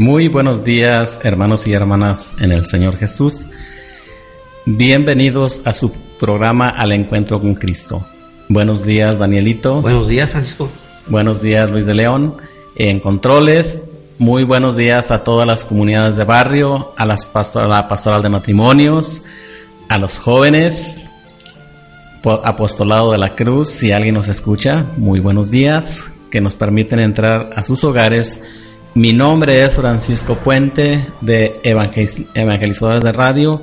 Muy buenos días, hermanos y hermanas en el Señor Jesús. Bienvenidos a su programa Al Encuentro con Cristo. Buenos días, Danielito. Buenos días, Francisco. Buenos días, Luis de León. En controles, muy buenos días a todas las comunidades de barrio, a, las a la pastoral de matrimonios, a los jóvenes, apostolado de la cruz, si alguien nos escucha, muy buenos días, que nos permiten entrar a sus hogares. Mi nombre es Francisco Puente de Evangelizadores de Radio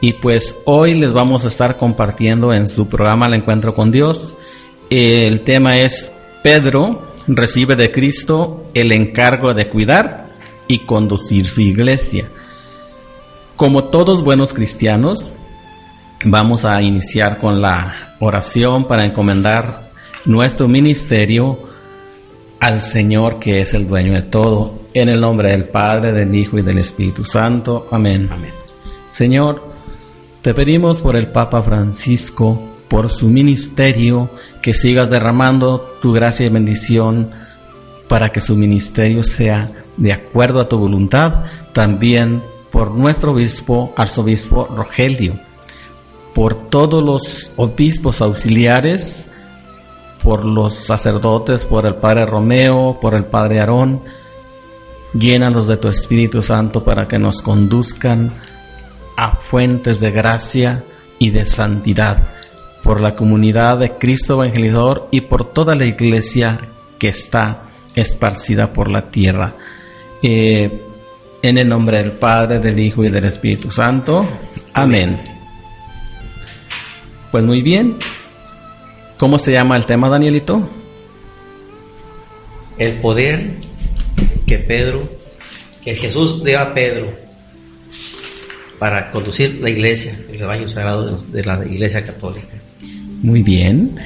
y pues hoy les vamos a estar compartiendo en su programa El Encuentro con Dios. El tema es Pedro recibe de Cristo el encargo de cuidar y conducir su iglesia. Como todos buenos cristianos, vamos a iniciar con la oración para encomendar nuestro ministerio al Señor que es el dueño de todo. En el nombre del Padre, del Hijo y del Espíritu Santo. Amén. Amén. Señor, te pedimos por el Papa Francisco, por su ministerio, que sigas derramando tu gracia y bendición para que su ministerio sea de acuerdo a tu voluntad. También por nuestro obispo, arzobispo Rogelio, por todos los obispos auxiliares, por los sacerdotes, por el Padre Romeo, por el Padre Aarón. Llénanos de tu Espíritu Santo para que nos conduzcan a fuentes de gracia y de santidad por la comunidad de Cristo Evangelizador y por toda la iglesia que está esparcida por la tierra. Eh, en el nombre del Padre, del Hijo y del Espíritu Santo. Amén. Pues muy bien. ¿Cómo se llama el tema, Danielito? El poder que Pedro, que Jesús dio a Pedro para conducir la iglesia, el rebaño sagrado de la iglesia católica. Muy bien.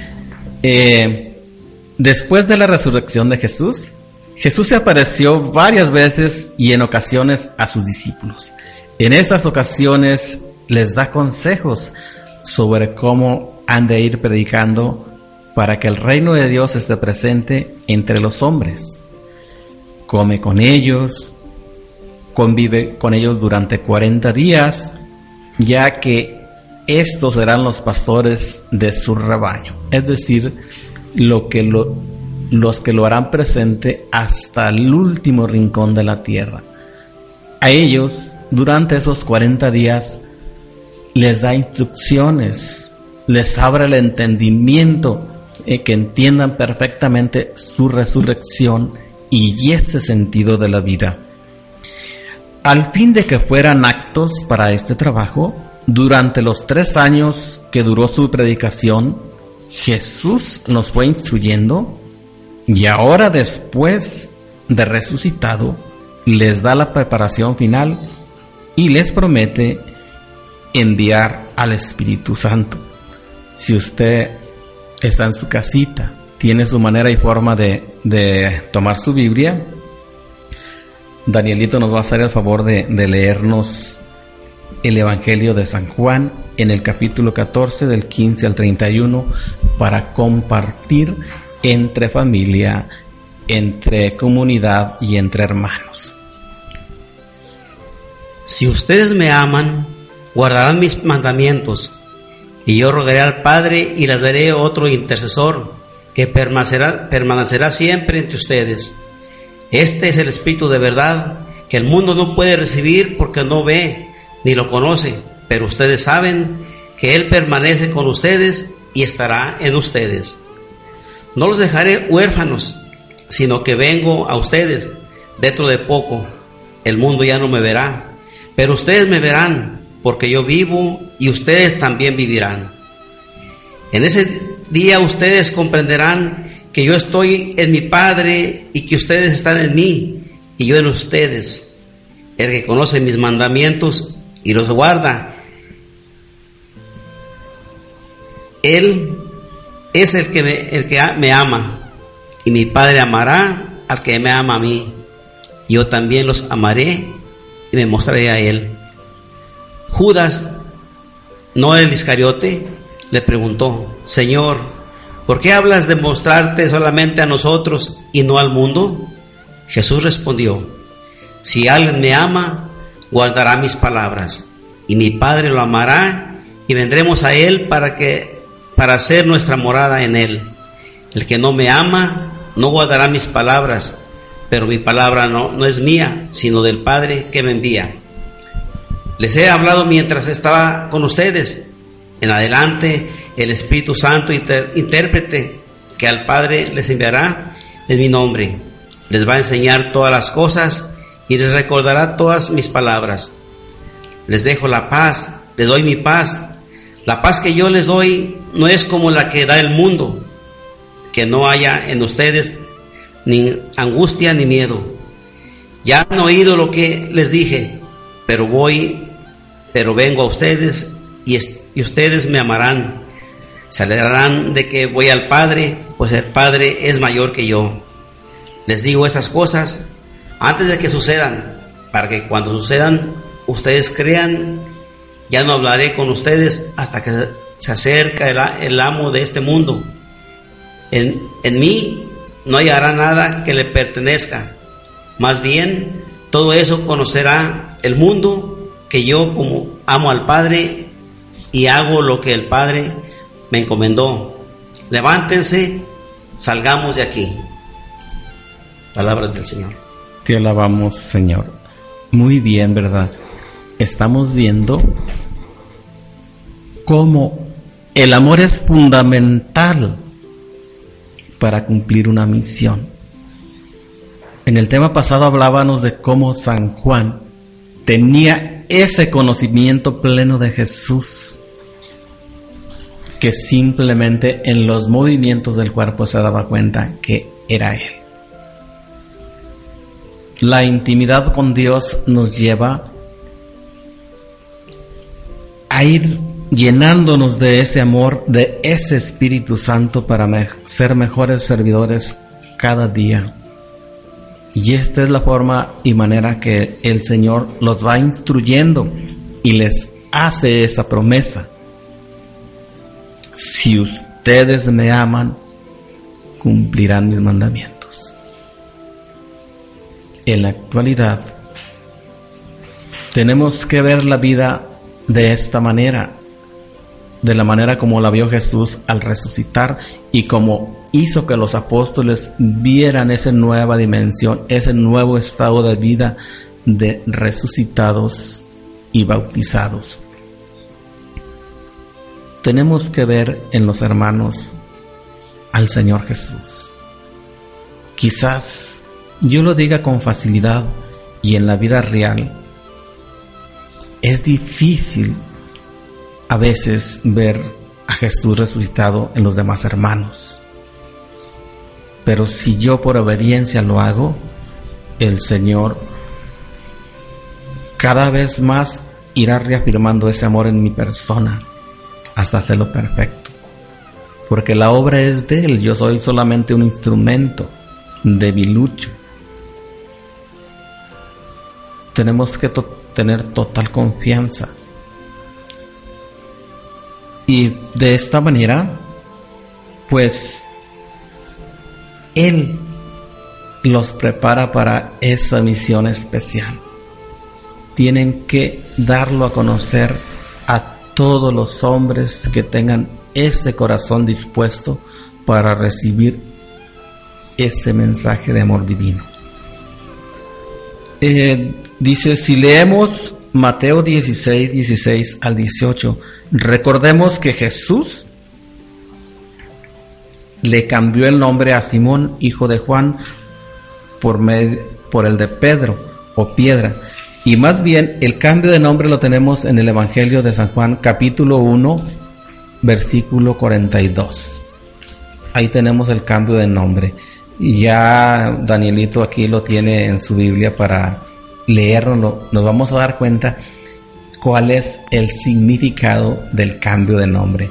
Eh, después de la resurrección de Jesús, Jesús se apareció varias veces y en ocasiones a sus discípulos. En estas ocasiones les da consejos sobre cómo han de ir predicando para que el reino de Dios esté presente entre los hombres. Come con ellos, convive con ellos durante 40 días, ya que estos serán los pastores de su rebaño, es decir, lo que los que lo harán presente hasta el último rincón de la tierra. A ellos, durante esos 40 días, les da instrucciones, les abre el entendimiento, eh, que entiendan perfectamente su resurrección y ese sentido de la vida. Al fin de que fueran actos para este trabajo, durante los tres años que duró su predicación, Jesús nos fue instruyendo y ahora después de resucitado, les da la preparación final y les promete enviar al Espíritu Santo. Si usted está en su casita, tiene su manera y forma de, de tomar su Biblia, Danielito nos va a hacer el favor de, leernos el Evangelio de San Juan en el capítulo 14 del 15 al 31 para compartir entre familia, entre comunidad y entre hermanos. Si ustedes me aman, guardarán mis mandamientos, y yo rogaré al Padre y les daré otro intercesor que permanecerá, permanecerá siempre entre ustedes este es el Espíritu de verdad que el mundo no puede recibir porque no ve ni lo conoce, pero ustedes saben que Él permanece con ustedes y estará en ustedes. No los dejaré huérfanos, sino que vengo a ustedes dentro de poco. El mundo ya no me verá, pero ustedes me verán, porque yo vivo y ustedes también vivirán. En ese día ustedes comprenderán que yo estoy en mi Padre y que ustedes están en mí y yo en ustedes. El que conoce mis mandamientos y los guarda, Él es el que me, el que me ama y mi Padre amará al que me ama a mí. Yo también los amaré y me mostraré a Él. Judas, no el Iscariote, le preguntó, Señor, ¿Por qué hablas de mostrarte solamente a nosotros y no al mundo? Jesús respondió, Si alguien me ama, guardará mis palabras, y mi Padre lo amará, y vendremos a él para que para hacer nuestra morada en él. El que no me ama no guardará mis palabras, pero mi palabra no, no es mía, sino del Padre que me envía. Les he hablado mientras estaba con ustedes. En adelante, el Espíritu Santo intérprete que al Padre les enviará en mi nombre. Les va a enseñar todas las cosas y les recordará todas mis palabras. Les dejo la paz, les doy mi paz. La paz que yo les doy no es como la que da el mundo, que no haya en ustedes ni angustia ni miedo. Ya han oído lo que les dije, pero voy, pero vengo a ustedes y, ustedes me amarán. Se alegrarán de que voy al Padre, pues el Padre es mayor que yo. Les digo estas cosas antes de que sucedan, para que cuando sucedan ustedes crean, ya no hablaré con ustedes hasta que se acerca el, el amo de este mundo. En, en mí no hallará nada que le pertenezca. Más bien, todo eso conocerá el mundo que yo como amo al Padre y hago lo que el Padre me encomendó. Levántense, salgamos de aquí. Palabras del Señor. Te alabamos, Señor. Muy bien, ¿verdad? Estamos viendo cómo el amor es fundamental para cumplir una misión. En el tema pasado hablábamos de cómo San Juan tenía ese conocimiento pleno de Jesús que simplemente en los movimientos del cuerpo se daba cuenta que era Él. La intimidad con Dios nos lleva a ir llenándonos de ese amor, de ese Espíritu Santo para ser mejores servidores cada día. Y esta es la forma y manera que el Señor los va instruyendo y les hace esa promesa. Si ustedes me aman, cumplirán mis mandamientos. En la actualidad, tenemos que ver la vida de esta manera de la manera como la vio Jesús al resucitar y como hizo que los apóstoles vieran esa nueva dimensión, ese nuevo estado de vida de resucitados y bautizados. Tenemos que ver en los hermanos al Señor Jesús. Quizás yo lo diga con facilidad y en la vida real es difícil a veces ver a Jesús resucitado en los demás hermanos. Pero si yo por obediencia lo hago, el Señor cada vez más irá reafirmando ese amor en mi persona hasta hacerlo perfecto. Porque la obra es de Él, yo soy solamente un instrumento debilucho. Tenemos que tener total confianza y de esta manera, pues Él los prepara para esa misión especial. Tienen que darlo a conocer a todos los hombres que tengan ese corazón dispuesto para recibir ese mensaje de amor divino. Eh, dice, si leemos Mateo 16, 16 al 18, recordemos que Jesús le cambió el nombre a Simón, hijo de Juan, por, por el de Pedro o piedra. Y más bien el cambio de nombre lo tenemos en el Evangelio de San Juan, capítulo 1, versículo 42. Ahí tenemos el cambio de nombre. Ya Danielito aquí lo tiene en su Biblia para leerlo, nos vamos a dar cuenta cuál es el significado del cambio de nombre.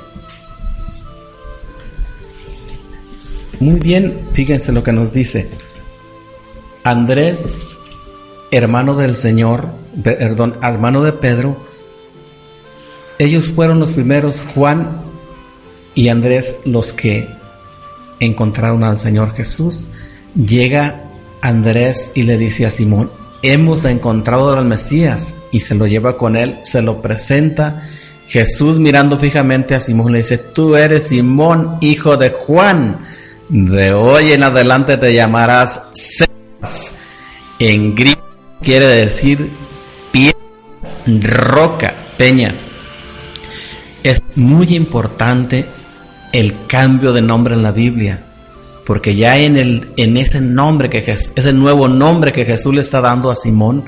Muy bien, fíjense lo que nos dice. Andrés, hermano del Señor, perdón, hermano de Pedro, ellos fueron los primeros, Juan y Andrés, los que encontraron al Señor Jesús. Llega Andrés y le dice a Simón, hemos encontrado al Mesías y se lo lleva con él, se lo presenta. Jesús mirando fijamente a Simón le dice, tú eres Simón, hijo de Juan, de hoy en adelante te llamarás Cefas. En griego quiere decir piedra, roca, peña. Es muy importante el cambio de nombre en la Biblia porque ya en, el, en ese nombre, que ese nuevo nombre que Jesús le está dando a Simón,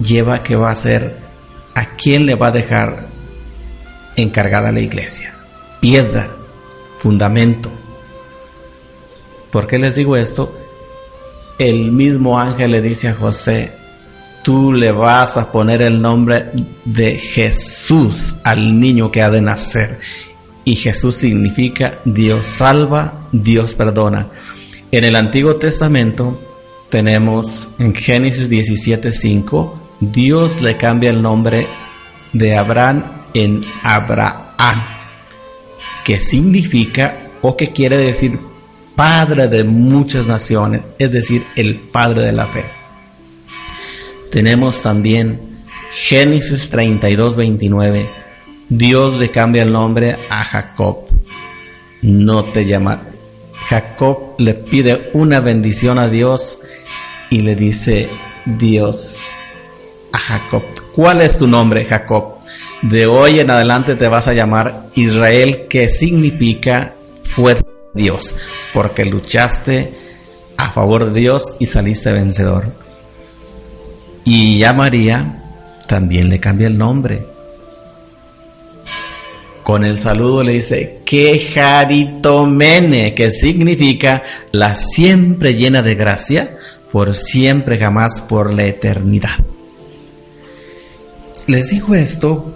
lleva que va a ser a quién le va a dejar encargada la iglesia. Piedra, fundamento. ¿Por qué les digo esto? El mismo ángel le dice a José, tú le vas a poner el nombre de Jesús al niño que ha de nacer y Jesús significa Dios salva, Dios perdona. En el Antiguo Testamento tenemos en Génesis 17:5, Dios le cambia el nombre de Abraham en Abraham, que significa o que quiere decir padre de muchas naciones, es decir, el padre de la fe. Tenemos también Génesis 32:29 Dios le cambia el nombre a Jacob. No te llama. Jacob le pide una bendición a Dios y le dice Dios a Jacob. ¿Cuál es tu nombre, Jacob? De hoy en adelante te vas a llamar Israel, que significa fuerte Dios, porque luchaste a favor de Dios y saliste vencedor. Y ya María también le cambia el nombre con el saludo le dice Quejaritomene, que significa la siempre llena de gracia, por siempre jamás por la eternidad. Les digo esto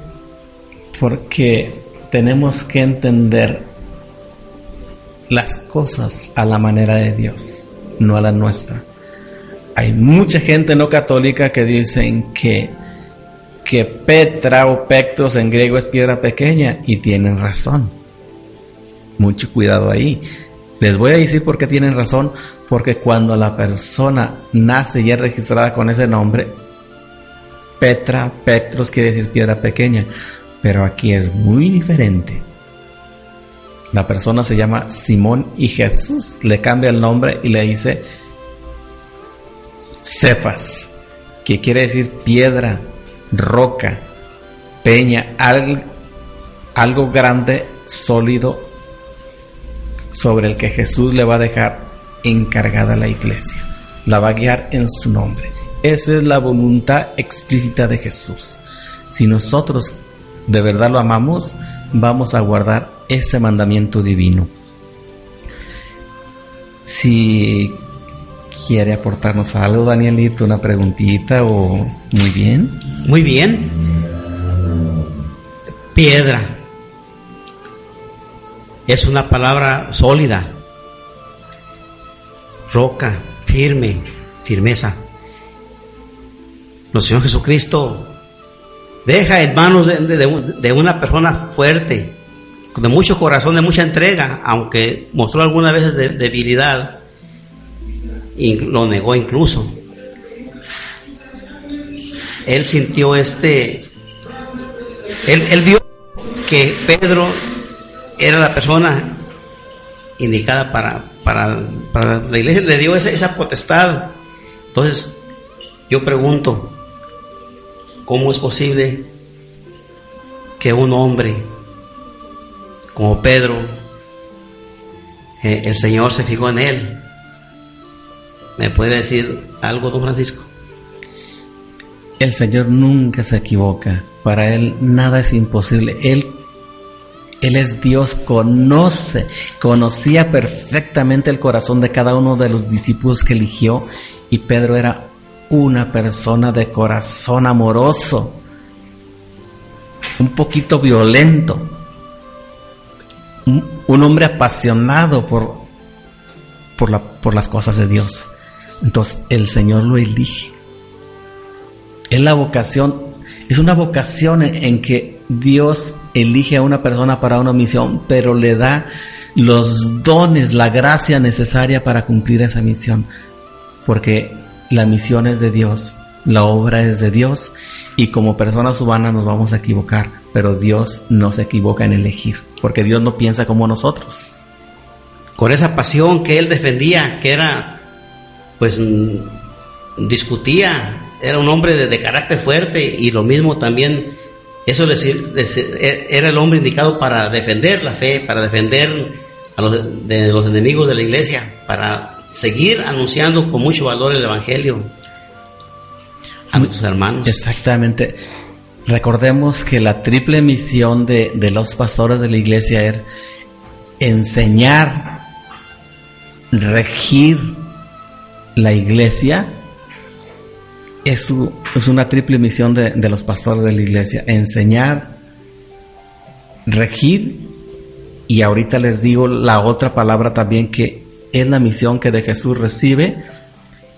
porque tenemos que entender las cosas a la manera de Dios, no a la nuestra. Hay mucha gente no católica que dicen que que Petra o Pectos en griego es piedra pequeña y tienen razón. Mucho cuidado ahí. Les voy a decir por qué tienen razón, porque cuando la persona nace y es registrada con ese nombre, Petra, Petros quiere decir piedra pequeña, pero aquí es muy diferente. La persona se llama Simón y Jesús le cambia el nombre y le dice Cefas, que quiere decir piedra roca, peña, algo, grande, sólido, sobre el que Jesús le va a dejar encargada la iglesia. La va a guiar en su nombre. Esa es la voluntad explícita de Jesús. Si nosotros de verdad lo amamos, vamos a guardar ese mandamiento divino. Si quiere aportarnos algo, Danielito, una preguntita o muy bien. Muy bien. Piedra. Es una palabra sólida. Roca, firme, firmeza. Nuestro Señor Jesucristo deja en manos de, una persona fuerte, de mucho corazón, de mucha entrega, aunque mostró algunas veces debilidad y lo negó incluso. Él sintió este, él, vio que Pedro era la persona indicada para, para, la iglesia, le dio esa, esa potestad. Entonces, yo pregunto, ¿cómo es posible que un hombre como Pedro, eh, el Señor se fijó en él? ¿Me puede decir algo, don Francisco? El Señor nunca se equivoca. Para Él nada es imposible. Él, Él es Dios, conoce, conocía perfectamente el corazón de cada uno de los discípulos que eligió. Y Pedro era una persona de corazón amoroso, un poquito violento, un, hombre apasionado por, por, la, por las cosas de Dios. Entonces el Señor lo elige. Es la vocación, es una vocación en, que Dios elige a una persona para una misión, pero le da los dones, la gracia necesaria para cumplir esa misión. Porque la misión es de Dios, la obra es de Dios y como personas humanas nos vamos a equivocar, pero Dios no se equivoca en elegir, porque Dios no piensa como nosotros. Con esa pasión que él defendía, que era, pues, discutía, era un hombre de, carácter fuerte y lo mismo también, eso e, era el hombre indicado para defender la fe, para defender a los, de los enemigos de la iglesia, para seguir anunciando con mucho valor el Evangelio a nuestros hermanos. Exactamente. Recordemos que la triple misión de, de los pastores de la iglesia era enseñar, regir la iglesia. Es, una triple misión de, de los pastores de la iglesia. Enseñar, regir y ahorita les digo la otra palabra también que es la misión que de Jesús recibe.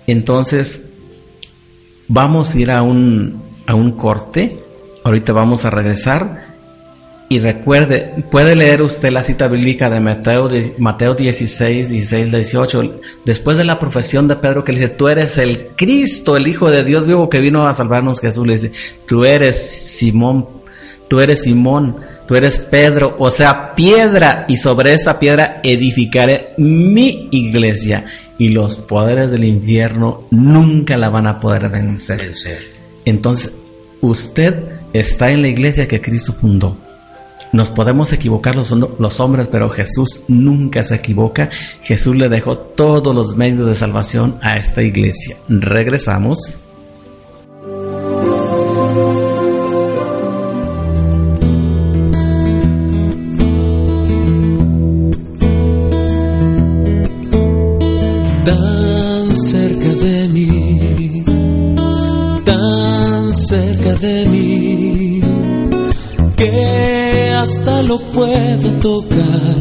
Entonces, vamos a ir a un, a un corte. Ahorita vamos a regresar. Y recuerde, puede leer usted la cita bíblica de Mateo, Mateo 16, 16, 18. Después de la profesión de Pedro que le dice, tú eres el Cristo, el Hijo de Dios vivo que vino a salvarnos, Jesús le dice, tú eres Simón, tú eres Simón tú eres Pedro, o sea, piedra, y sobre esta piedra edificaré mi iglesia, y los poderes del infierno nunca la van a poder vencer. Entonces, usted está en la iglesia que Cristo fundó. Nos podemos equivocar los, hombres, pero Jesús nunca se equivoca. Jesús le dejó todos los medios de salvación a esta iglesia. Regresamos. Puedo tocar.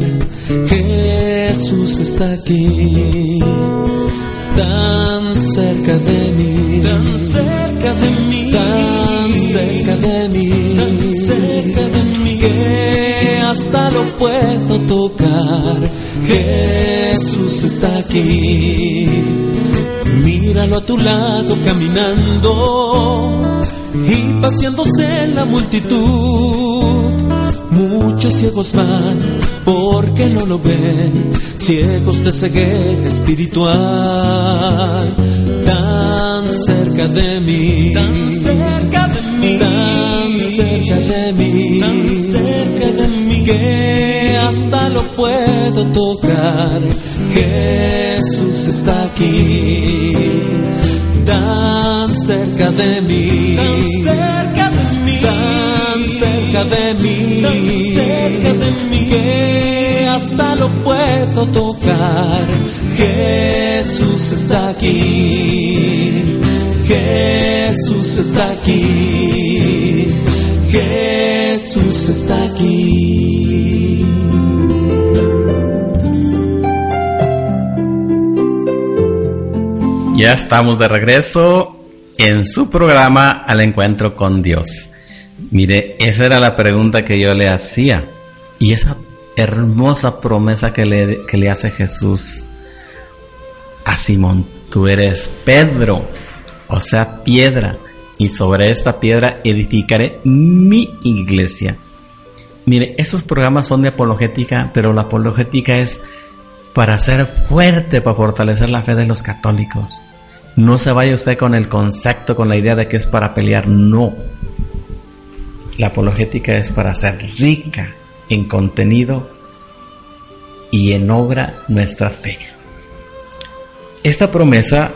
Jesús está aquí, tan cerca de mí, tan cerca de mí, tan cerca de mí, tan cerca de mí, que hasta lo puedo tocar. Jesús está aquí, míralo a tu lado caminando y paseándose en la multitud Muchos ciegos van porque no lo ven, ciegos de ceguera espiritual, tan cerca de mí, tan cerca de mí, tan cerca de mí, tan cerca de mí, que hasta lo puedo tocar. Jesús está aquí, tan cerca de mí, tan cerca cerca de mí, tan cerca de mí, que hasta lo puedo tocar. Jesús está aquí, Jesús está aquí, Jesús está aquí. Ya estamos de regreso en su programa Al Encuentro con Dios. Mire, esa era la pregunta que yo le hacía. Y esa hermosa promesa que le, que le hace Jesús a Simón, tú eres Pedro, o sea, piedra, y sobre esta piedra edificaré mi iglesia. Mire, esos programas son de apologética, pero la apologética es para ser fuerte, para fortalecer la fe de los católicos. No se vaya usted con el concepto, con la idea de que es para pelear, no. La apologética es para ser rica en contenido y en obra nuestra fe. Esta promesa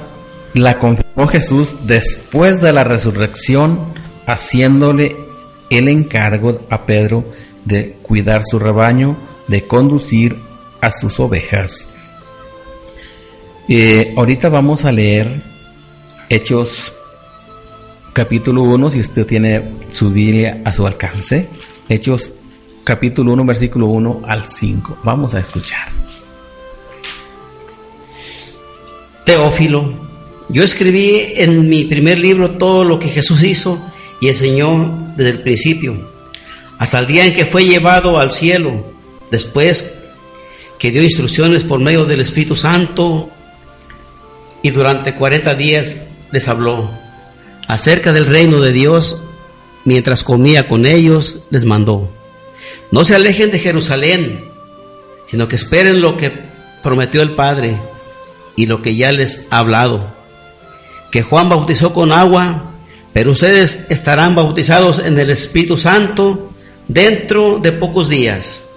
la confirmó Jesús después de la resurrección, haciéndole el encargo a Pedro de cuidar su rebaño, de conducir a sus ovejas. Eh, ahorita vamos a leer Hechos capítulo 1, si usted tiene su Biblia a su alcance. Hechos capítulo 1, versículo 1 al 5. Vamos a escuchar. Teófilo, yo escribí en mi primer libro todo lo que Jesús hizo y enseñó desde el principio, hasta el día en que fue llevado al cielo, después que dio instrucciones por medio del Espíritu Santo y durante cuarenta días les habló acerca del reino de Dios. Mientras comía con ellos, les mandó, no se alejen de Jerusalén, sino que esperen lo que prometió el Padre y lo que ya les ha hablado. Que Juan bautizó con agua, pero ustedes estarán bautizados en el Espíritu Santo dentro de pocos días.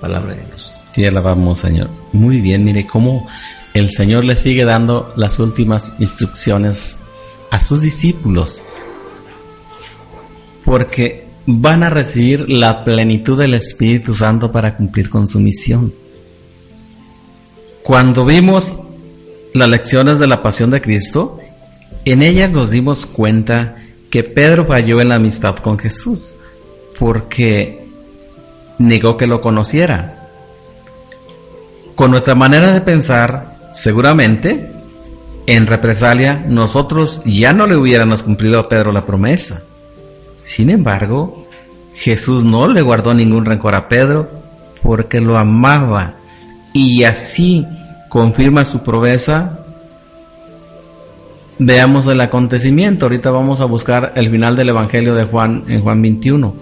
Palabra de Dios. Te alabamos, Señor. Muy bien, mire cómo el Señor le sigue dando las últimas instrucciones a sus discípulos. Porque van a recibir la plenitud del Espíritu Santo para cumplir con su misión. Cuando vimos las lecciones de la pasión de Cristo, en ellas nos dimos cuenta que Pedro falló en la amistad con Jesús, porque negó que lo conociera. Con nuestra manera de pensar, seguramente, en represalia, nosotros ya no le hubiéramos cumplido a Pedro la promesa. Sin embargo, Jesús no le guardó ningún rencor a Pedro porque lo amaba y así confirma su promesa. Veamos el acontecimiento. Ahorita vamos a buscar el final del Evangelio de Juan en Juan 21.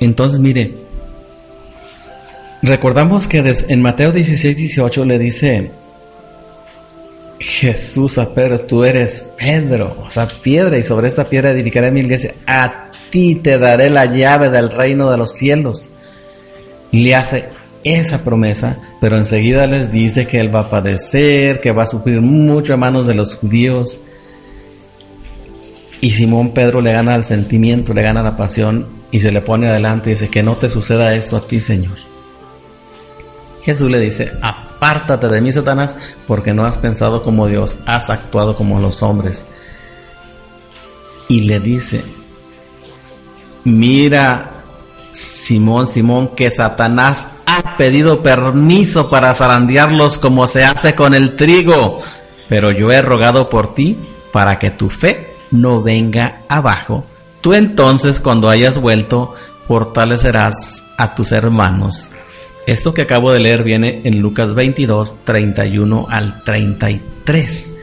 Entonces, mire, recordamos que en Mateo 16, 18 le dice Jesús a Pedro, tú eres Pedro, o sea, piedra, y sobre esta piedra edificaré mi iglesia. A ti te daré la llave del reino de los cielos. Y le hace esa promesa, pero enseguida les dice que él va a padecer, que va a sufrir mucho a manos de los judíos. Y Simón Pedro le gana el sentimiento, le gana la pasión y se le pone adelante y dice que no te suceda esto a ti, Señor. Jesús le dice, apártate de mí, Satanás, porque no has pensado como Dios, has actuado como los hombres. Y le dice, mira, Simón, Simón, que Satanás ha pedido permiso para zarandearlos como se hace con el trigo, pero yo he rogado por ti para que tu fe no venga abajo. Tú entonces, cuando hayas vuelto, fortalecerás a tus hermanos. Esto que acabo de leer viene en Lucas 22, 31 al 33.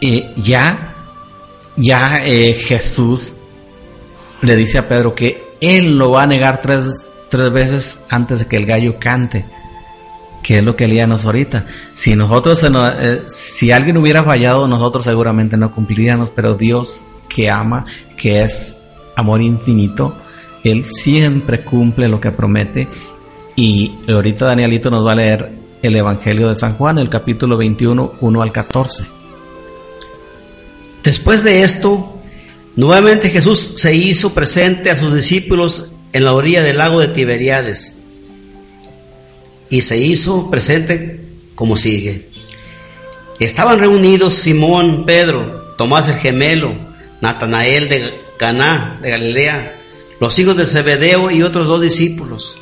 Y ya, ya eh, Jesús le dice a Pedro que él lo va a negar tres, tres veces antes de que el gallo cante. Que es lo que leíamos ahorita. Si nosotros, eh, si alguien hubiera fallado, nosotros seguramente no cumpliríamos, pero Dios que ama, que es amor infinito, Él siempre cumple lo que promete y ahorita Danielito nos va a leer el Evangelio de San Juan, el capítulo 21, 1 al 14. Después de esto, nuevamente Jesús se hizo presente a sus discípulos en la orilla del lago de Tiberiades. Y se hizo presente como sigue. Estaban reunidos Simón, Pedro, Tomás el gemelo, Natanael de Caná, de Galilea, los hijos de Zebedeo y otros dos discípulos.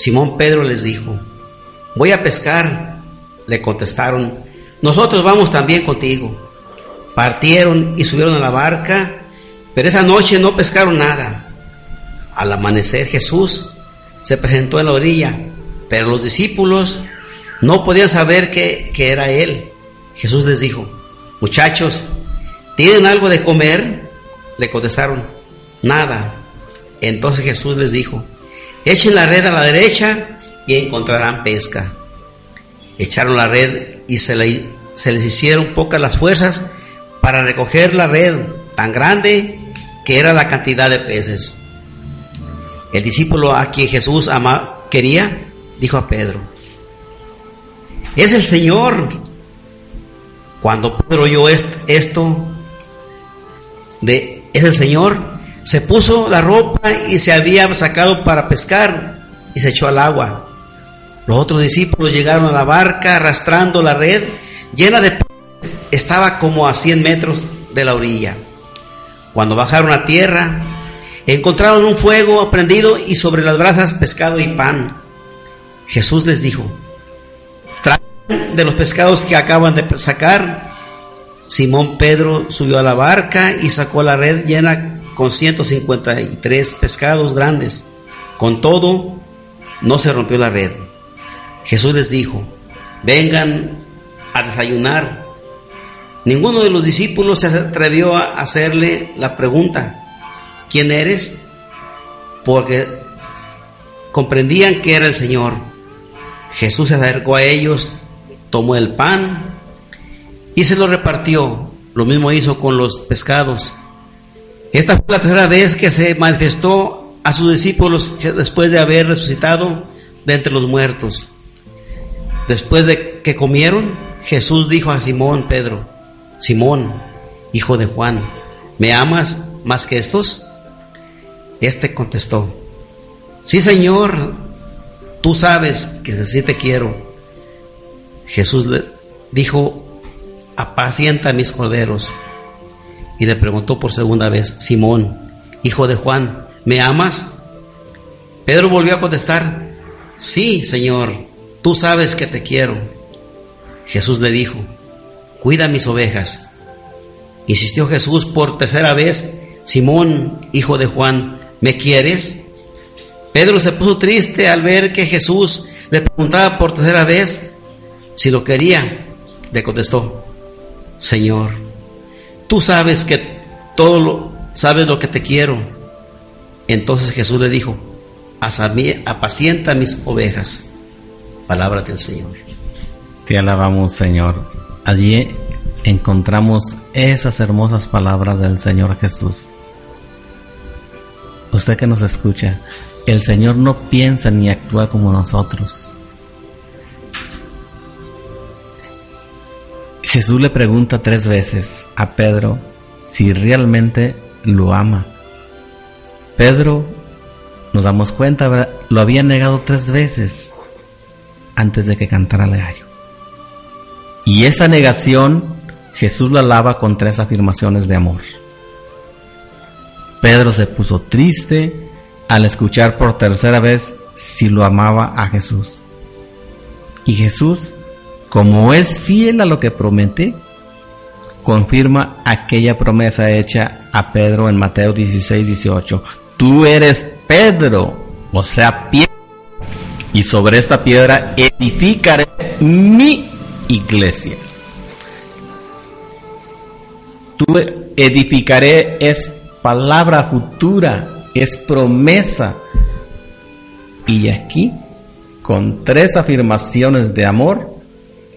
Simón Pedro les dijo, voy a pescar. Le contestaron, nosotros vamos también contigo. Partieron y subieron a la barca, pero esa noche no pescaron nada. Al amanecer Jesús se presentó en la orilla, pero los discípulos no podían saber que, que era Él. Jesús les dijo, muchachos, ¿tienen algo de comer? Le contestaron, nada. Entonces Jesús les dijo, Echen la red a la derecha y encontrarán pesca. Echaron la red y se, se les hicieron pocas las fuerzas para recoger la red tan grande que era la cantidad de peces. El discípulo a quien Jesús ama, quería, dijo a Pedro, es el Señor. Cuando Pedro oyó esto de es el Señor, se puso la ropa y se había sacado para pescar y se echó al agua. Los otros discípulos llegaron a la barca arrastrando la red llena de peces. Estaba como a 100 metros de la orilla. Cuando bajaron a tierra, encontraron un fuego prendido y sobre las brasas pescado y pan. Jesús les dijo, traigan de los pescados que acaban de sacar. Simón Pedro subió a la barca y sacó la red llena con 153 pescados grandes. Con todo, no se rompió la red. Jesús les dijo, vengan a desayunar. Ninguno de los discípulos se atrevió a hacerle la pregunta, ¿quién eres? Porque comprendían que era el Señor. Jesús se acercó a ellos, tomó el pan y se lo repartió. Lo mismo hizo con los pescados. Esta fue la tercera vez que se manifestó a sus discípulos después de haber resucitado de entre los muertos. Después de que comieron, Jesús dijo a Simón Pedro, Simón, hijo de Juan, ¿me amas más que estos? Este contestó, sí Señor, tú sabes que sí te quiero. Jesús le dijo, apacienta mis corderos. Y le preguntó por segunda vez, Simón, hijo de Juan, ¿me amas? Pedro volvió a contestar, sí, Señor, tú sabes que te quiero. Jesús le dijo, cuida mis ovejas. Insistió Jesús por tercera vez, Simón, hijo de Juan, ¿me quieres? Pedro se puso triste al ver que Jesús le preguntaba por tercera vez si lo quería. Le contestó, Señor, tú sabes que todo lo, sabes lo que te quiero. Entonces Jesús le dijo, apacienta mis ovejas. Palabra del Señor. Te alabamos, Señor. Allí encontramos esas hermosas palabras del Señor Jesús. Usted que nos escucha, el Señor no piensa ni actúa como nosotros. Jesús le pregunta tres veces a Pedro si realmente lo ama. Pedro, nos damos cuenta, lo había negado tres veces antes de que cantara el gallo. Y esa negación Jesús la lava con tres afirmaciones de amor. Pedro se puso triste al escuchar por tercera vez si lo amaba a Jesús. Y Jesús como es fiel a lo que promete, confirma aquella promesa hecha a Pedro en Mateo 16, 18. Tú eres Pedro, o sea, piedra, y sobre esta piedra edificaré mi iglesia. Tú edificaré es palabra futura, es promesa. Y aquí, con tres afirmaciones de amor,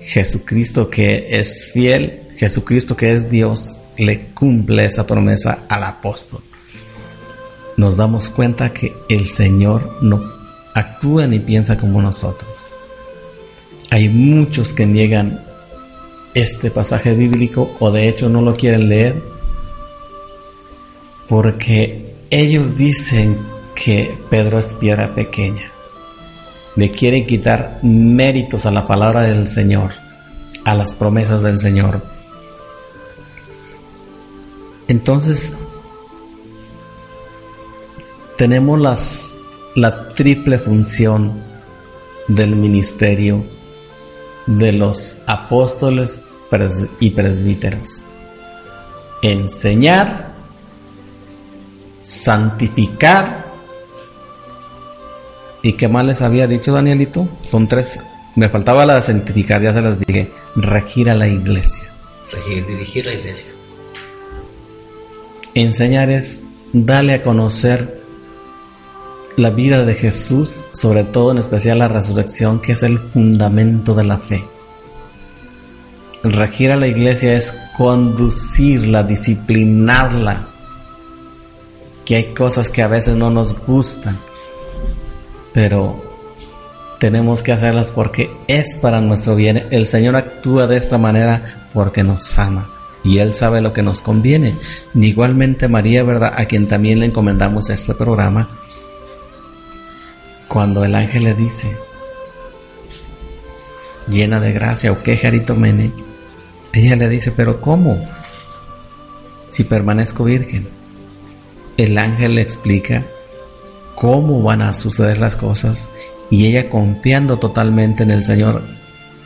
Jesucristo que es fiel, Jesucristo que es Dios, le cumple esa promesa al apóstol. Nos damos cuenta que el Señor no actúa ni piensa como nosotros. Hay muchos que niegan este pasaje bíblico o de hecho no lo quieren leer porque ellos dicen que Pedro es piedra pequeña le quieren quitar méritos a la palabra del Señor, a las promesas del Señor. Entonces, tenemos las, la triple función del ministerio de los apóstoles y presbíteros. Enseñar, santificar ¿Y qué más les había dicho Danielito? Son tres. Me faltaba la de santificar, ya se las dije. Regir a la iglesia. Regir, dirigir la iglesia. Enseñar es darle a conocer la vida de Jesús, sobre todo en especial la resurrección, que es el fundamento de la fe. Regir a la iglesia es conducirla, disciplinarla, que hay cosas que a veces no nos gustan pero tenemos que hacerlas porque es para nuestro bien. El Señor actúa de esta manera porque nos ama y Él sabe lo que nos conviene. Igualmente María, ¿verdad? A quien también le encomendamos este programa, cuando el ángel le dice, llena de gracia, o qué Mene, ella le dice, pero ¿cómo? Si permanezco virgen. El ángel le explica cómo van a suceder las cosas y ella confiando totalmente en el Señor,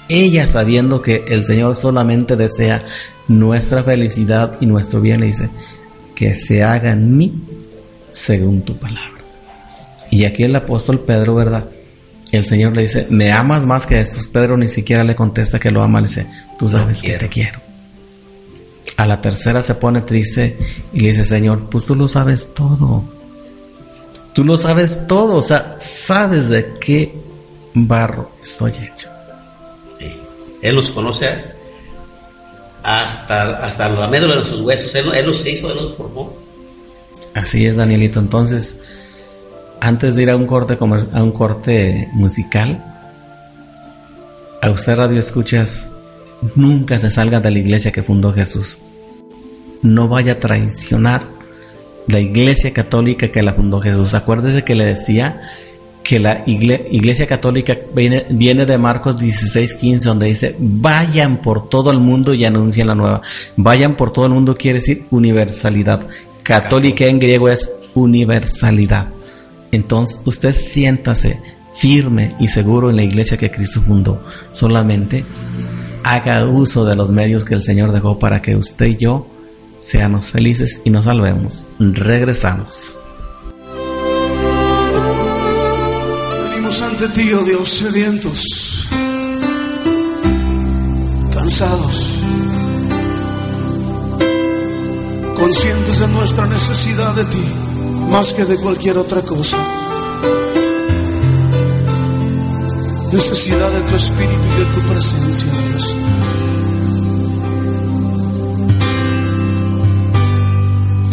ella sabiendo que el Señor solamente desea nuestra felicidad y nuestro bien, le dice, que se haga en mí según tu palabra. Y aquí el apóstol Pedro, ¿verdad? el Señor le dice, ¿me amas más que estos? Pedro ni siquiera le contesta que lo ama, le dice, tú sabes que te quiero. A la tercera se pone triste y le dice, Señor, pues tú lo sabes todo. Tú lo sabes todo, o sea, sabes de qué barro estoy hecho. Él nos conoce hasta, hasta la médula de sus huesos, Él, él los hizo, Él los formó. Así es, Danielito. Entonces, antes de ir a un corte a un corte musical, a usted radio escuchas, nunca se salga de la iglesia que fundó Jesús. No vaya a traicionar la iglesia católica que la fundó Jesús. Acuérdese que le decía que la iglesia católica viene, viene de Marcos 16, 15, donde dice, vayan por todo el mundo y anuncien la nueva. Vayan por todo el mundo quiere decir universalidad. Católica en griego es universalidad. Entonces usted siéntase firme y seguro en la iglesia que Cristo fundó. Solamente haga uso de los medios que el Señor dejó para que usted y yo seamos felices y nos salvemos. Regresamos. Venimos ante ti, oh Dios, sedientos, cansados, conscientes de nuestra necesidad de ti más que de cualquier otra cosa. Necesidad de tu espíritu y de tu presencia, Dios.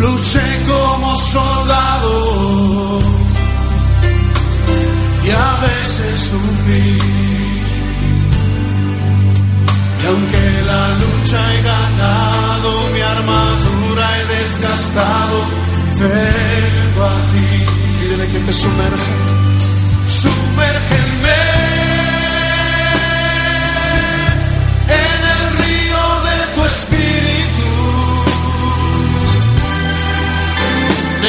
Luché como soldado y a veces sufrí. Y aunque la lucha he ganado, mi armadura he desgastado, vengo a ti. Pídele que te sumerja, sumérgeme en el río de tu espíritu.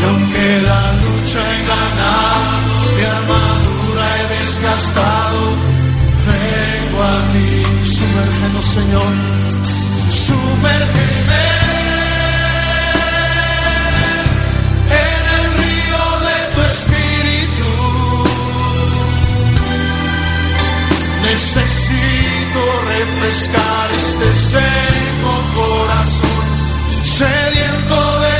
Y aunque la lucha he ganado, mi armadura he desgastado, vengo a ti, sumérgenos Señor, sumérgeme. Necesito refrescar este seco corazón sediento de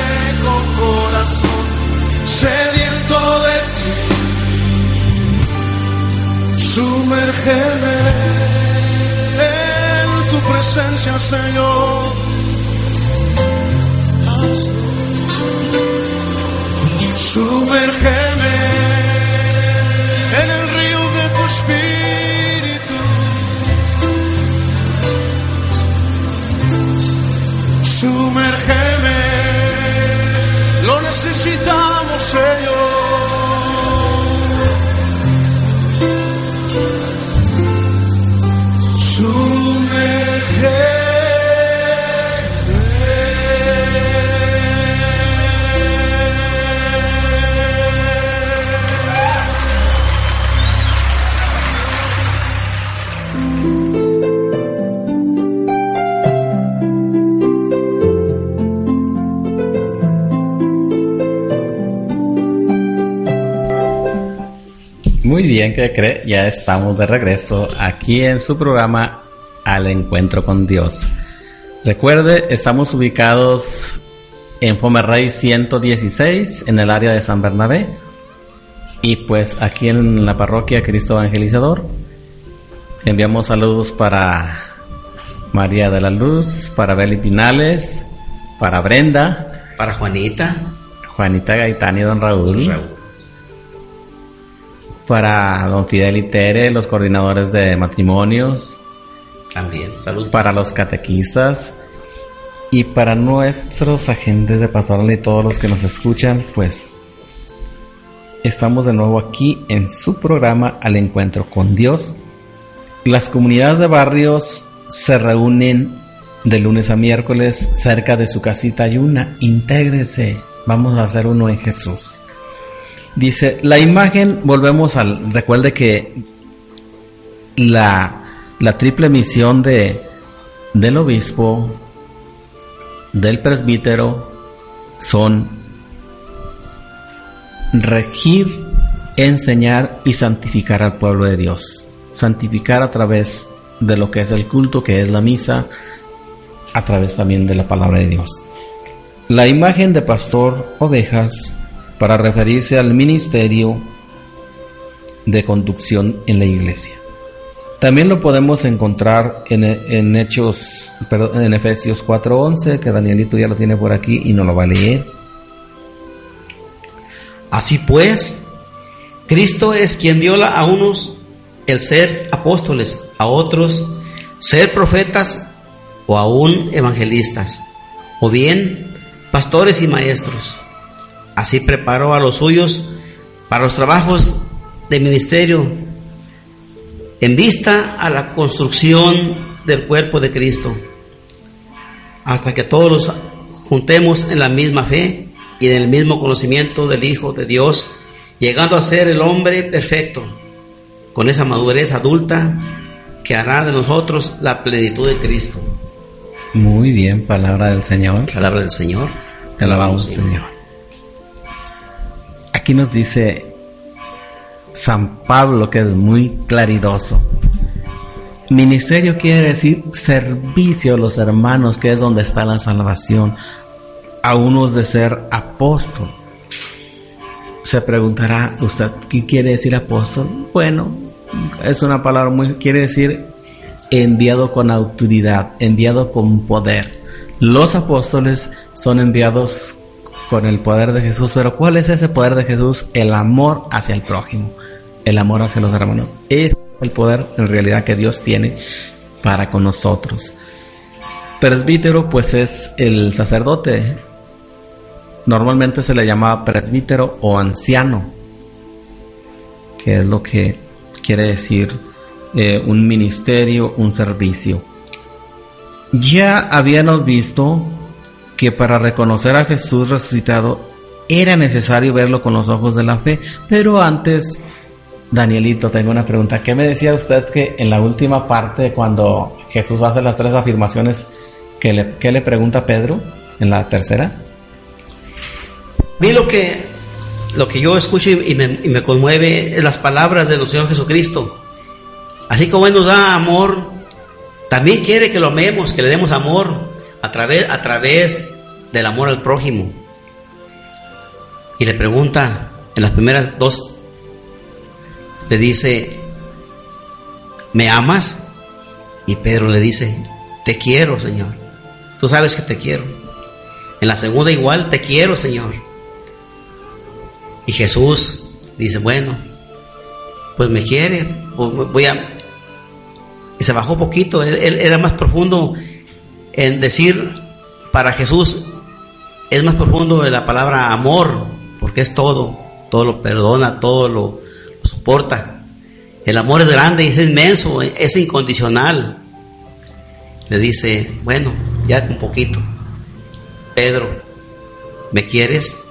Sumérgeme en tu presencia, Señor. Sumérgeme en el río de tu espíritu. Sumérgeme, lo necesitamos, Señor. Bien, que cree? Ya estamos de regreso aquí en su programa Al Encuentro con Dios. Recuerde, estamos ubicados en Pomerrey 116, en el área de San Bernabé. Y pues aquí en la parroquia Cristo Evangelizador. Enviamos saludos para María de la Luz, para Beli Pinales, para Brenda, Para Juanita, Juanita Gaitán y Don Raúl. Raúl. Para don Fidel y Tere, los coordinadores de matrimonios, también. Salud. para los catequistas y para nuestros agentes de pastoral y todos los que nos escuchan, pues estamos de nuevo aquí en su programa Al Encuentro con Dios. Las comunidades de barrios se reúnen de lunes a miércoles cerca de su casita y una. Intégrese, vamos a hacer uno en Jesús. Dice, la imagen, volvemos al, recuerde que la, la triple misión de, del obispo, del presbítero, son regir, enseñar y santificar al pueblo de Dios. Santificar a través de lo que es el culto, que es la misa, a través también de la palabra de Dios. La imagen de pastor ovejas para referirse al ministerio de conducción en la iglesia. También lo podemos encontrar en, en Hechos, en Efesios 4:11, que Danielito ya lo tiene por aquí y no lo va a leer. Así pues, Cristo es quien dio a unos el ser apóstoles, a otros ser profetas o aún evangelistas, o bien pastores y maestros. Así preparó a los suyos para los trabajos de ministerio en vista a la construcción del cuerpo de Cristo, hasta que todos los juntemos en la misma fe y en el mismo conocimiento del Hijo de Dios, llegando a ser el hombre perfecto, con esa madurez adulta que hará de nosotros la plenitud de Cristo. Muy bien, palabra del Señor. Palabra del Señor. Te alabamos, Señor. Aquí nos dice San Pablo, que es muy claridoso. Ministerio quiere decir servicio a los hermanos, que es donde está la salvación. A unos de ser apóstol. Se preguntará usted, ¿qué quiere decir apóstol? Bueno, es una palabra muy, quiere decir enviado con autoridad, enviado con poder. Los apóstoles son enviados con el poder de Jesús, pero ¿cuál es ese poder de Jesús? El amor hacia el prójimo, el amor hacia los hermanos. Es el poder en realidad que Dios tiene para con nosotros. Presbítero pues es el sacerdote. Normalmente se le llamaba presbítero o anciano, que es lo que quiere decir eh, un ministerio, un servicio. Ya habíamos visto que para reconocer a Jesús resucitado era necesario verlo con los ojos de la fe, pero antes Danielito, tengo una pregunta. ¿Qué me decía usted que en la última parte, cuando Jesús hace las tres afirmaciones, ¿qué le, qué le pregunta Pedro en la tercera? Vi lo que, lo que yo escucho y, me, y me conmueve las palabras de nuestro Señor Jesucristo. Así como Él nos da amor, también quiere que lo amemos, que le demos amor a través, a través del amor al prójimo. Y le pregunta en las primeras dos, le dice, ¿me amas? Y Pedro le dice, te quiero, Señor. Tú sabes que te quiero. En la segunda igual, te quiero, Señor. Y Jesús dice, bueno, pues me quiere, pues voy a... Y se bajó poquito, él, él era más profundo en decir, para Jesús es más profundo la palabra amor, porque es todo, todo lo perdona, todo lo, lo soporta. El amor es grande, es inmenso, es incondicional. Le dice, bueno, ya un poquito. Pedro, ¿me quieres?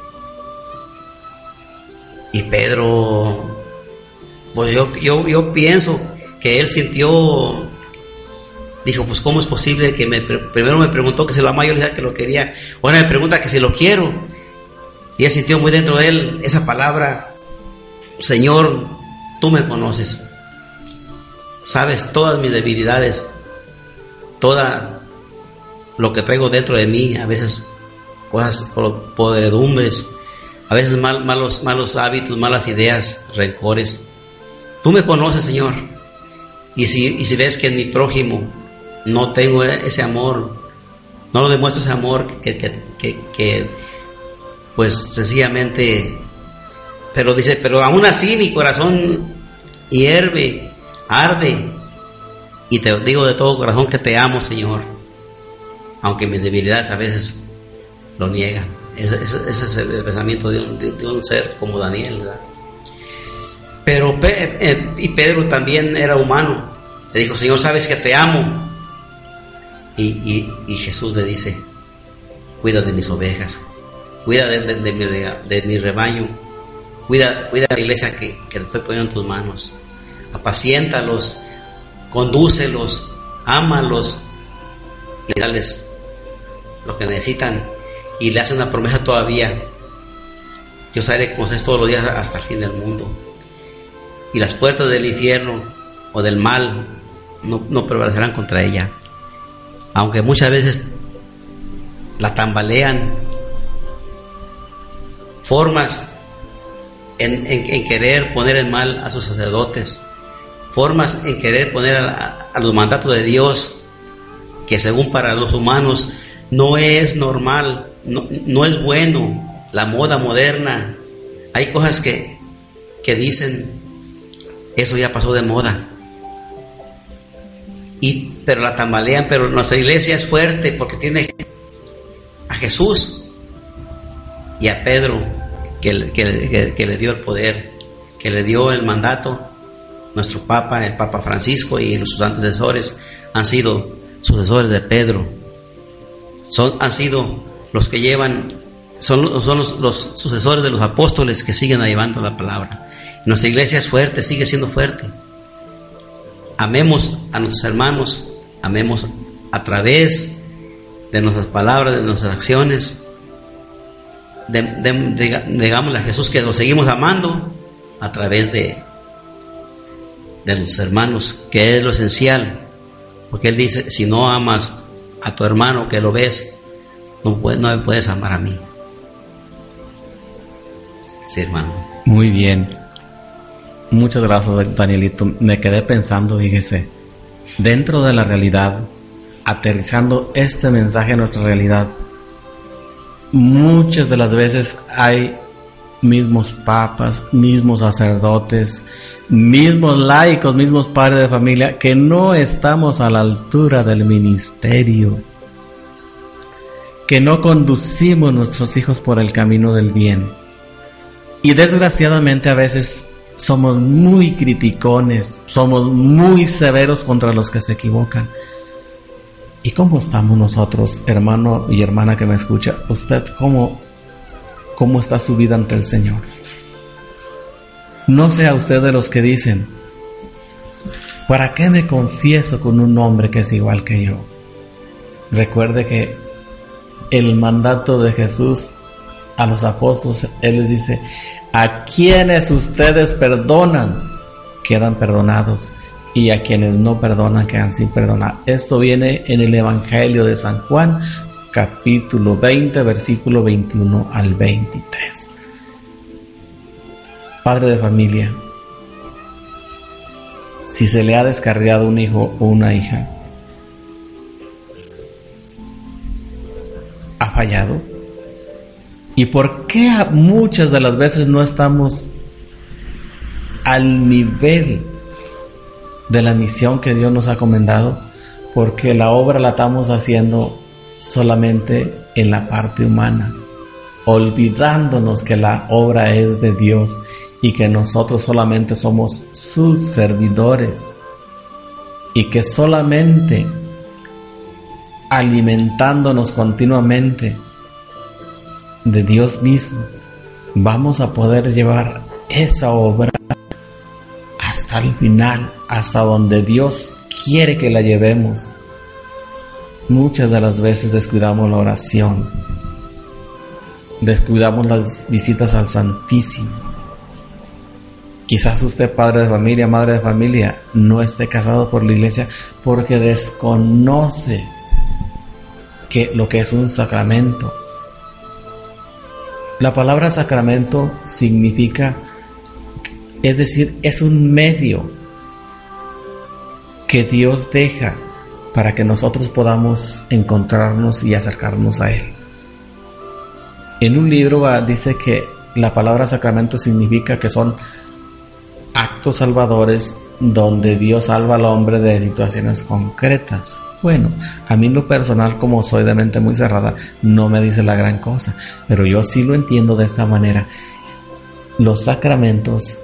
Y Pedro, pues yo, yo, yo pienso que él sintió, dijo, pues ¿cómo es posible que me, primero me preguntó que si lo amaba, yo le dije que lo quería, ahora me pregunta que si lo quiero. Y él sintió muy dentro de él esa palabra, Señor, tú me conoces, sabes todas mis debilidades, toda lo que traigo dentro de mí, a veces cosas, podredumbres, a veces mal, malos, malos hábitos, malas ideas, rencores. Tú me conoces, Señor. Y si, y si ves que en mi prójimo no tengo ese amor, no lo demuestro ese amor que, que, que, pues sencillamente, pero dice, pero aún así mi corazón hierve, arde, y te digo de todo corazón que te amo, Señor, aunque mis debilidades a veces lo niegan. Ese, es el pensamiento de un, de un, ser como Daniel, ¿verdad? Pero, eh, y Pedro también era humano. Le dijo, Señor, sabes que te amo. Y, Jesús le dice, cuida de mis ovejas, cuida de, mi, rebaño, cuida, de la iglesia que, que te estoy poniendo en tus manos. Apaciéntalos, condúcelos, ámalos y dales lo que necesitan. Y le hace una promesa todavía. Yo seré con ustedes todos los días hasta el fin del mundo. Y las puertas del infierno o del mal no, no prevalecerán contra ella. Aunque muchas veces la tambalean formas en, en, querer poner en mal a sus sacerdotes, formas en querer poner a, a, los mandatos de Dios, que según para los humanos no es normal, no, no es bueno, la moda moderna, hay cosas que, que dicen, eso ya pasó de moda. Y, pero la tambalean, pero nuestra iglesia es fuerte porque tiene a Jesús y a Pedro que, que, que, le dio el poder, que le dio el mandato. Nuestro Papa, el Papa Francisco y sus antecesores han sido sucesores de Pedro. Son, han sido los que llevan, son, son los, los sucesores de los apóstoles que siguen llevando la palabra. Nuestra iglesia es fuerte, sigue siendo fuerte. Amemos a nuestros hermanos, amemos a través de nuestras palabras, de nuestras acciones. De, a Jesús que lo seguimos amando a través de, de hermanos, que es lo esencial. Porque Él dice, si no amas a tu hermano que lo ves, no, no me puedes amar a mí. Sí, hermano. Muy bien. Muchas gracias, Danielito. Me quedé pensando, fíjese, dentro de la realidad, aterrizando este mensaje a nuestra realidad, muchas de las veces hay mismos papas, mismos sacerdotes, mismos laicos, mismos padres de familia, que no estamos a la altura del ministerio, que no conducimos nuestros hijos por el camino del bien. Y desgraciadamente a veces somos muy criticones, somos muy severos contra los que se equivocan. ¿Y cómo estamos nosotros, hermano y hermana que me escucha? ¿Usted cómo, cómo está su vida ante el Señor? No sea usted de los que dicen, ¿para qué me confieso con un hombre que es igual que yo? Recuerde que el mandato de Jesús a los apóstoles, Él les dice, a quienes ustedes perdonan, quedan perdonados, y a quienes no perdonan, quedan sin perdonar. Esto viene en el Evangelio de San Juan, capítulo 20, versículo 21 al 23. Padre de familia, si se le ha descarriado un hijo o una hija, ¿ha fallado? ¿Y por qué muchas de las veces no estamos al nivel de la misión que Dios nos ha comendado? Porque la obra la estamos haciendo solamente en la parte humana, olvidándonos que la obra es de Dios y que nosotros solamente somos sus servidores y que solamente alimentándonos continuamente de Dios mismo, vamos a poder llevar esa obra hasta el final, hasta donde Dios quiere que la llevemos. Muchas de las veces descuidamos la oración, descuidamos las visitas al Santísimo. Quizás usted, padre de familia, madre de familia, no esté casado por la iglesia porque desconoce que lo que es un sacramento, la palabra sacramento significa, es decir, es un medio que Dios deja para que nosotros podamos encontrarnos y acercarnos a Él. En un libro dice que la palabra sacramento significa que son actos salvadores donde Dios salva al hombre de situaciones concretas. Bueno, a mí lo personal, como soy de mente muy cerrada, no me dice la gran cosa, pero yo sí lo entiendo de esta manera. Los sacramentos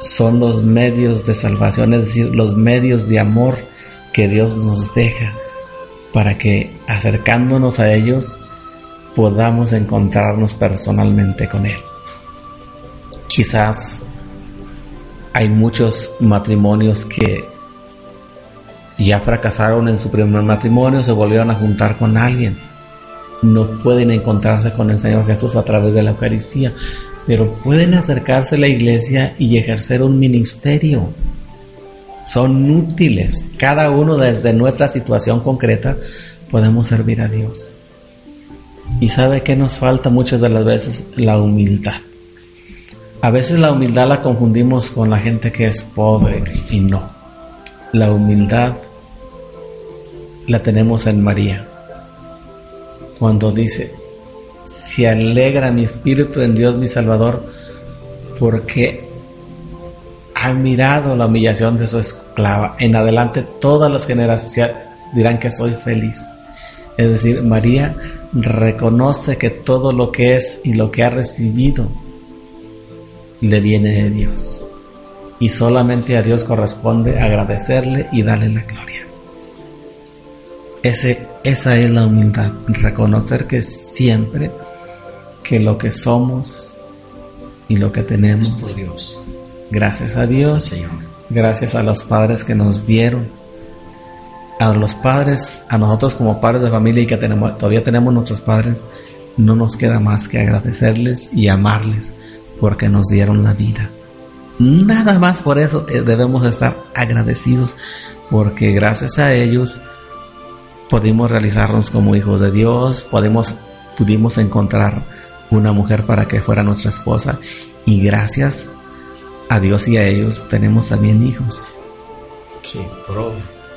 son los medios de salvación, es decir, los medios de amor que Dios nos deja para que acercándonos a ellos podamos encontrarnos personalmente con Él. Quizás hay muchos matrimonios que ya fracasaron en su primer matrimonio, se volvieron a juntar con alguien. No pueden encontrarse con el Señor Jesús a través de la Eucaristía, pero pueden acercarse a la iglesia y ejercer un ministerio. Son útiles. Cada uno desde nuestra situación concreta podemos servir a Dios. Y sabe que nos falta muchas de las veces la humildad. A veces la humildad la confundimos con la gente que es pobre y no. La humildad la tenemos en María. Cuando dice, se alegra mi espíritu en Dios mi Salvador, porque ha mirado la humillación de su esclava. En adelante todas las generaciones dirán que soy feliz. Es decir, María reconoce que todo lo que es y lo que ha recibido le viene de Dios. Y solamente a Dios corresponde agradecerle y darle la gloria. Ese, esa es la humildad, reconocer que siempre que lo que somos y lo que tenemos por Dios. Gracias a Dios, Señor. gracias a los padres que nos dieron, a los padres, a nosotros como padres de familia y que tenemos, todavía tenemos nuestros padres, no nos queda más que agradecerles y amarles porque nos dieron la vida. Nada más por eso eh, debemos estar agradecidos porque gracias a ellos pudimos realizarnos como hijos de Dios, podemos, pudimos encontrar una mujer para que fuera nuestra esposa y gracias a Dios y a ellos tenemos también hijos. Sí.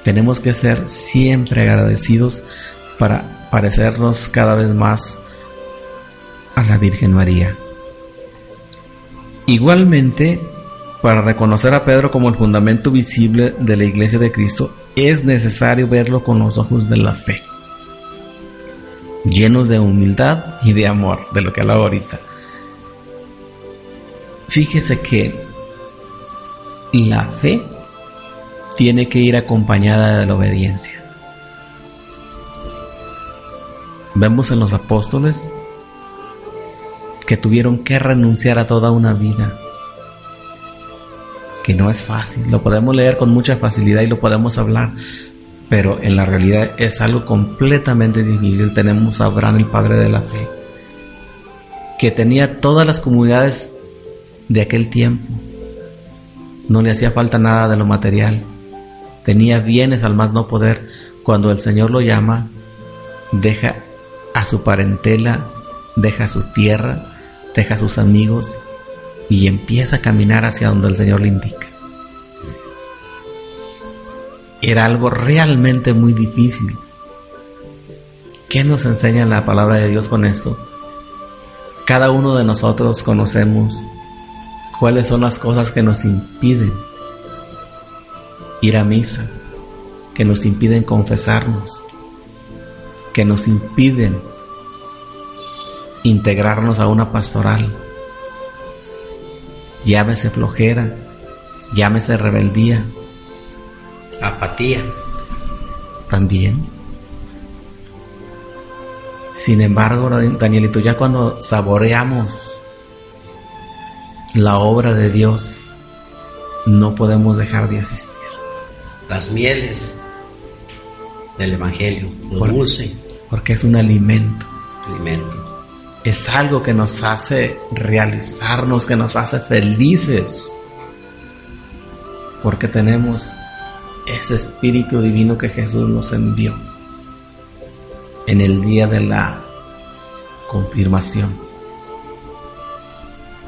Tenemos que ser siempre agradecidos para parecernos cada vez más a la Virgen María. Igualmente, para reconocer a Pedro como el fundamento visible de la iglesia de Cristo, es necesario verlo con los ojos de la fe, llenos de humildad y de amor, de lo que hablaba ahorita. Fíjese que la fe tiene que ir acompañada de la obediencia. Vemos en los apóstoles que tuvieron que renunciar a toda una vida que no es fácil. Lo podemos leer con mucha facilidad y lo podemos hablar, pero en la realidad es algo completamente difícil. Tenemos a Abraham, el padre de la fe, que tenía todas las comunidades de aquel tiempo. No le hacía falta nada de lo material. Tenía bienes al más no poder. Cuando el Señor lo llama, deja a su parentela, deja su tierra, deja a sus amigos y empieza a caminar hacia donde el Señor le indica. Era algo realmente muy difícil. ¿Qué nos enseña la palabra de Dios con esto? Cada uno de nosotros conocemos cuáles son las cosas que nos impiden ir a misa, que nos impiden confesarnos, que nos impiden integrarnos a una pastoral. Llámese flojera, llámese rebeldía. Apatía. También. Sin embargo, Danielito, ya cuando saboreamos la obra de Dios, no podemos dejar de asistir. Las mieles del Evangelio, lo Por- dulce Porque es un alimento. alimento. Es algo que nos hace realizarnos, que nos hace felices. Porque tenemos ese Espíritu Divino que Jesús nos envió en el día de la confirmación.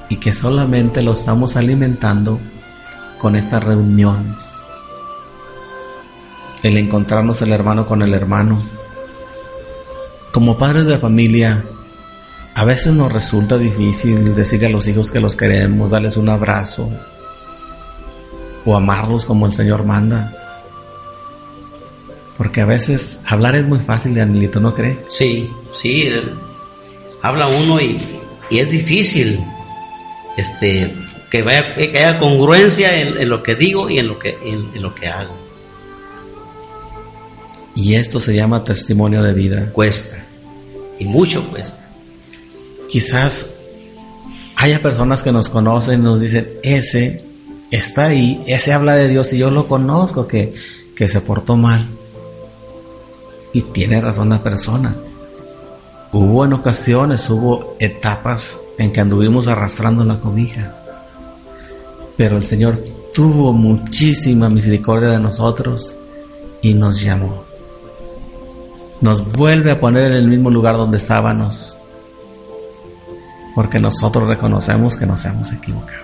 Y que solamente lo estamos alimentando con estas reuniones. El encontrarnos el hermano con el hermano. Como padres de familia, a veces nos resulta difícil decirle a los hijos que los queremos, darles un abrazo o amarlos como el Señor manda. Porque a veces hablar es muy fácil, Danielito, ¿no cree? Sí, sí, habla uno y, y es difícil este, que, vaya, que haya congruencia en, en lo que digo y en lo que, en, en lo que hago. Y esto se llama testimonio de vida. Cuesta, y mucho cuesta. Quizás haya personas que nos conocen y nos dicen, ese está ahí, ese habla de Dios y yo lo conozco que, que se portó mal. Y tiene razón la persona. Hubo en ocasiones, hubo etapas en que anduvimos arrastrando la cobija. Pero el Señor tuvo muchísima misericordia de nosotros y nos llamó. Nos vuelve a poner en el mismo lugar donde estábamos porque nosotros reconocemos que nos hemos equivocado,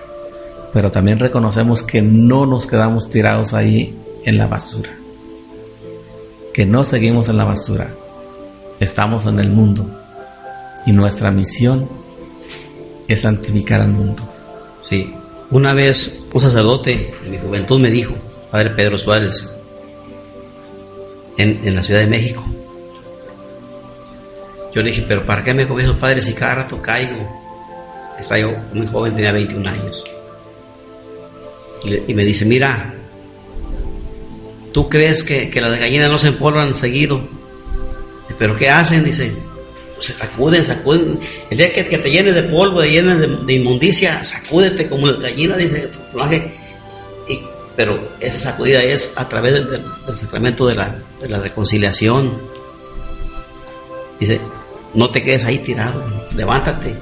pero también reconocemos que no nos quedamos tirados ahí en la basura, que no seguimos en la basura, estamos en el mundo y nuestra misión es santificar al mundo. Sí. Una vez un sacerdote en mi juventud me dijo, Padre Pedro Suárez, en, la Ciudad de México. Yo le dije, pero ¿para qué me confieso, Padre, si cada rato caigo? Estaba yo muy joven, tenía 21 años. Y, me dice, mira, ¿tú crees que, que las gallinas no se empolvan seguido? ¿Pero qué hacen? Dice, se sacuden, sacuden. El día que, te llenes de polvo, te llenes de, de inmundicia, sacúdete como la gallina, dice tu plumaje. Pero esa sacudida es a través del, sacramento de la reconciliación. Dice, no te quedes ahí tirado, levántate.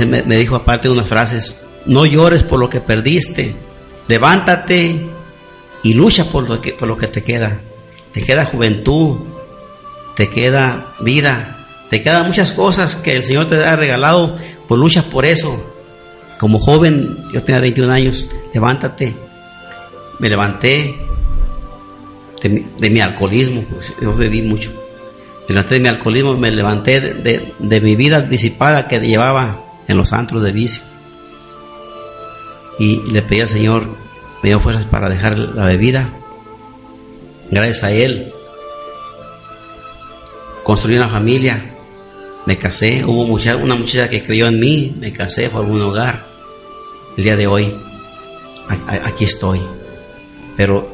Me, dijo aparte unas frases, no llores por lo que perdiste, levántate y lucha por lo que, por lo que te queda. Te queda juventud, te queda vida, te quedan muchas cosas que el Señor te ha regalado, pues luchas por eso. Como joven, yo tenía 21 años, levántate. Me levanté de mi, alcoholismo, pues, yo bebí mucho. Me levanté de mi alcoholismo, me levanté de- de mi vida disipada que llevaba en los antros de vicio. Y le pedí al Señor, me dio fuerzas para dejar la bebida. Gracias a Él, construí una familia, me casé, hubo mucha, una muchacha que creyó en mí, me casé, formé un hogar. El día de hoy, aquí estoy. Pero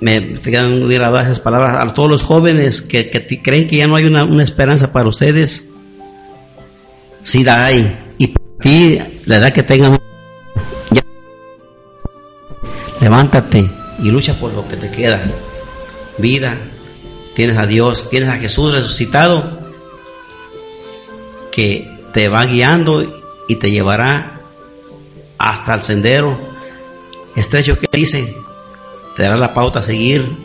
me muy agradadas esas palabras a todos los jóvenes que, que creen que ya no hay una, una esperanza para ustedes. Sí la hay. Y para ti, la edad que tengan, ya Levántate y lucha por lo que te queda. Vida, tienes a Dios, tienes a Jesús resucitado que te va guiando y te llevará hasta el sendero estrecho que dice, te dará la pauta a seguir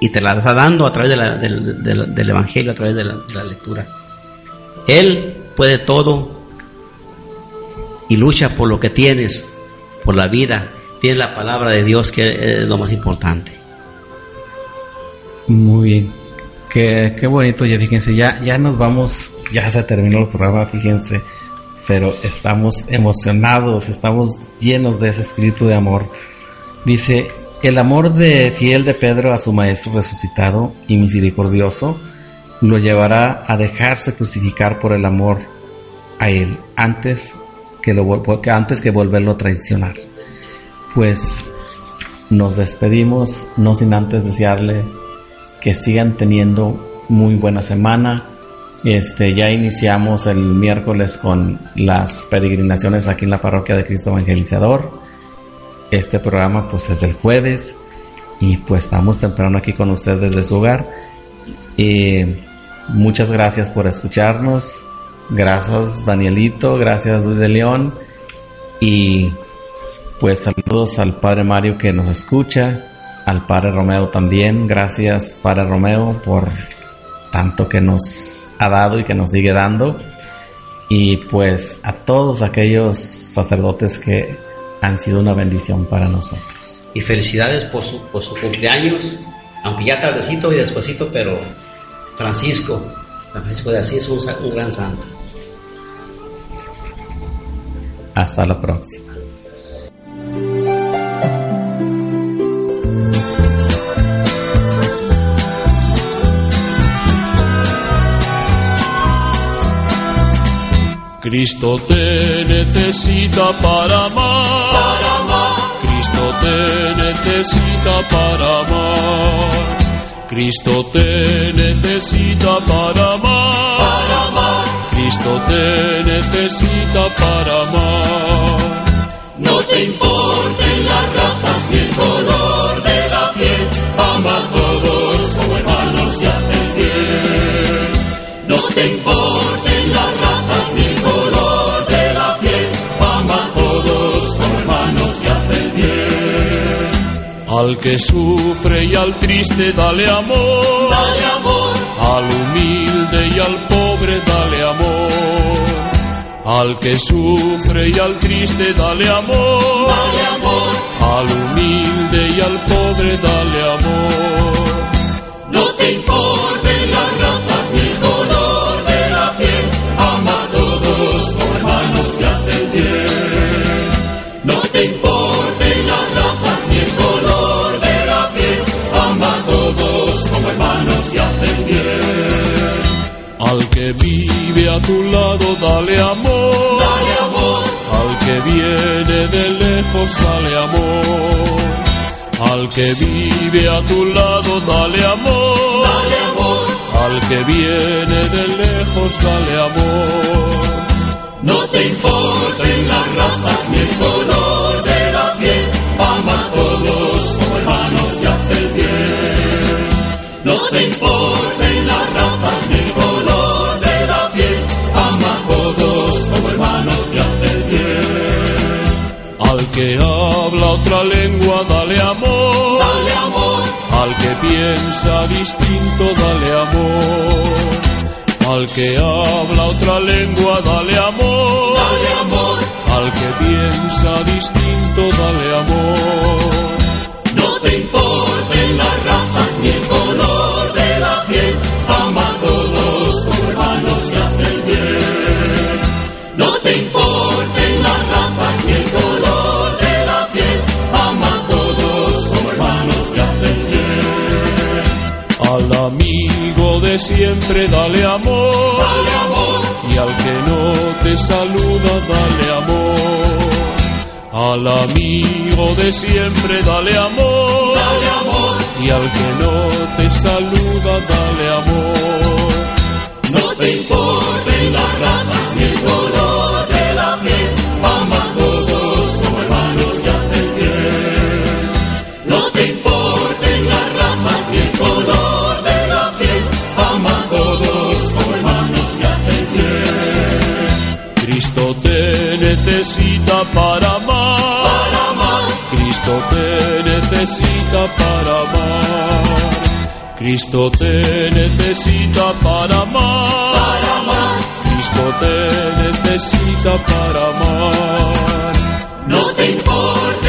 y te la está dando a través de la- del, Evangelio, a través de la lectura. Él puede todo y lucha por lo que tienes, por la vida. Tienes la palabra de Dios que es lo más importante. Muy bien. Qué, qué bonito, ya fíjense, ya, ya nos vamos, ya se terminó el programa, fíjense, pero estamos emocionados, estamos llenos de ese espíritu de amor. Dice, el amor de fiel de Pedro a su maestro resucitado y misericordioso lo llevará a dejarse crucificar por el amor a él antes que, lo, antes que volverlo a traicionar. Pues nos despedimos, no sin antes desearles que sigan teniendo muy buena semana. Este, ya iniciamos el miércoles con las peregrinaciones aquí en la parroquia de Cristo Evangelizador. Este programa pues es del jueves y pues estamos temprano aquí con ustedes desde su hogar. Eh, muchas gracias por escucharnos. Gracias Danielito, gracias Luis de León y pues saludos al Padre Mario que nos escucha, al Padre Romeo también. Gracias Padre Romeo por tanto que nos ha dado y que nos sigue dando. Y pues a todos aquellos sacerdotes que han sido una bendición para nosotros. Y felicidades por su, por su cumpleaños, aunque ya tardecito y despuesito, pero Francisco, San Francisco de Asís es un, un gran santo. Hasta la próxima. Cristo te necesita para amar. Cristo te necesita para amar. Cristo te necesita para amar. Cristo te necesita para amar. No te importen las razas ni el color de la piel. Ama Al que sufre y al triste dale amor. Dale amor. Al humilde y al pobre dale amor. Al que sufre y al triste dale amor. Dale amor. Al humilde y al pobre dale amor. No te a tu lado, dale amor. Dale amor. Al que viene de lejos, dale amor. Al que vive a tu lado, dale amor. Dale amor. Al que viene de lejos, dale amor. No te importen las razas ni el color que habla otra lengua, dale amor. Dale amor. Al que piensa distinto, dale amor. Al que habla otra lengua, dale amor. Dale amor. Al que piensa distinto, dale amor. Siempre dale amor. Dale amor. Y al que no te saluda dale amor. Al amigo de siempre dale amor. Dale amor. Y al que no te saluda dale amor. No te importen las razas ni el para amar. Cristo te necesita para amar. Cristo te necesita para amar. Para amar. Cristo te necesita para amar. No te importa